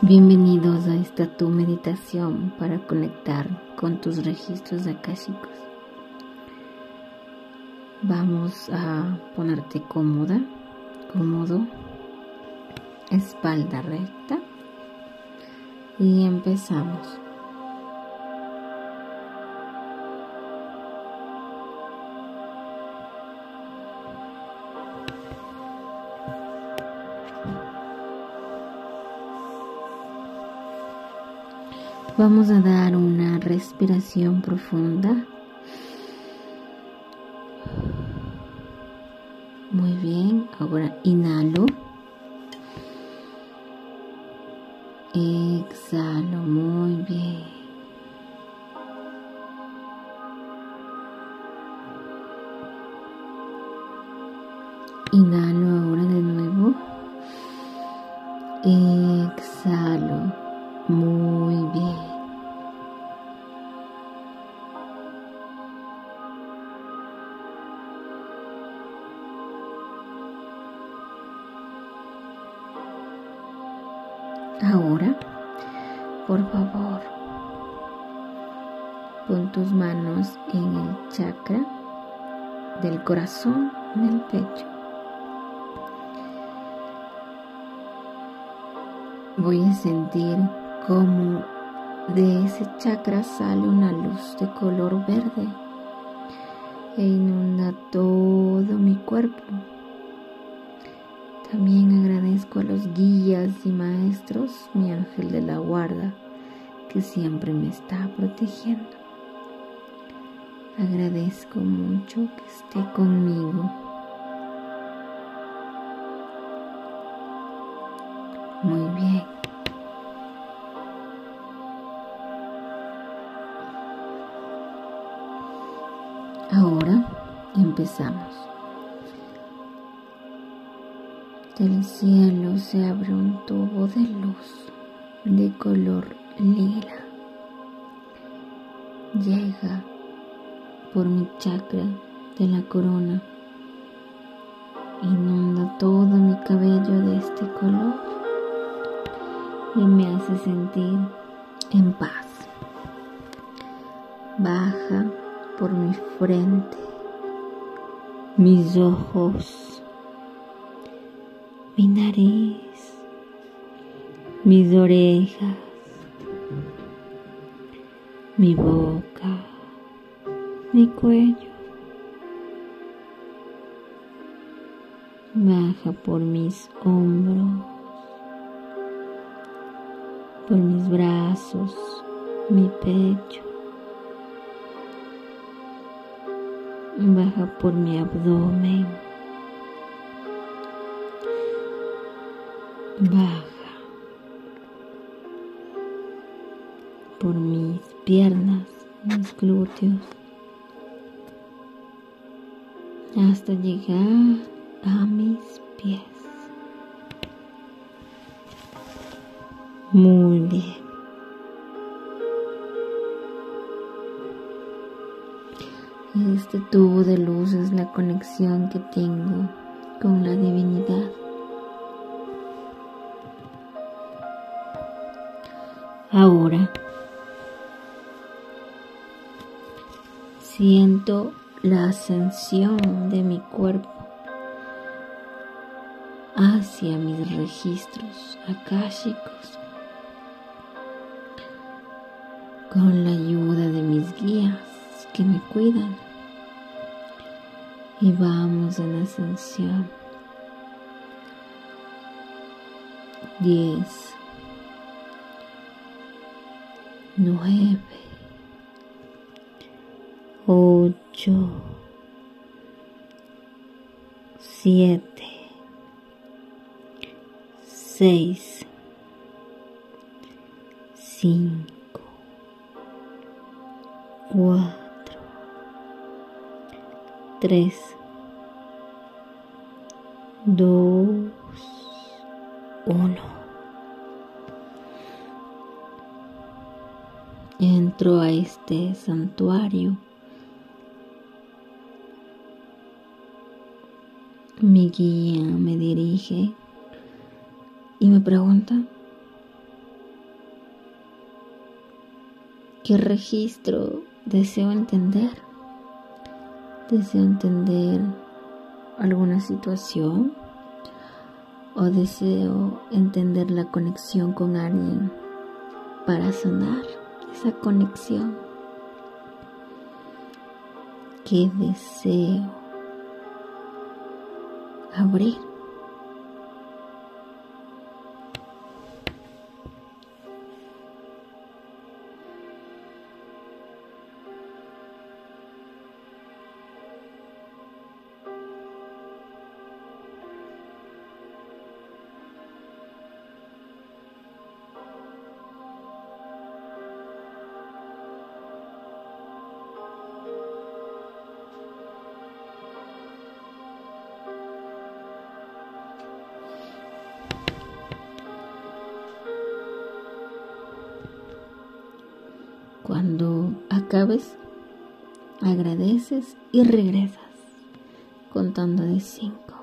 Bienvenidos a esta tu meditación para conectar con tus registros akáshicos. Vamos a ponerte cómoda, cómodo, espalda recta y empezamos. Vamos a dar una respiración profunda. Muy bien, ahora inhalo. Ahora, por favor, pon tus manos en el chakra del corazón del pecho. Voy a sentir cómo de ese chakra sale una luz de color verde e inunda todo mi cuerpo. También agradezco a los guías y maestros, mi ángel de la guarda, que siempre me está protegiendo. Agradezco mucho que esté conmigo. Muy bien. Ahora empezamos. Del cielo se abre un tubo de luz de color lila. Llega por mi chakra de la corona. Inunda todo mi cabello de este color y me hace sentir en paz. Baja por mi frente, mis ojos, mi nariz, mis orejas, mi boca, mi cuello. Baja por mis hombros, por mis brazos, mi pecho. Baja por mi abdomen. Baja por mis piernas, mis glúteos, hasta llegar a mis pies. Muy bien. Este tubo de luz es la conexión que tengo con la divinidad. Ahora. Siento la ascensión de mi cuerpo hacia mis registros akáshicos. Con la ayuda de mis guías que me cuidan. Y vamos en ascensión. 10 9 8 7 6 5 4 3 2 Entro a este santuario. Mi guía me dirige y me pregunta, ¿Qué registro deseo entender? ¿Deseo entender alguna situación? ¿O deseo entender la conexión con alguien para sanar esa conexión? ¿Qué deseo abrir? Cuando acabes, agradeces y regresas contando de cinco.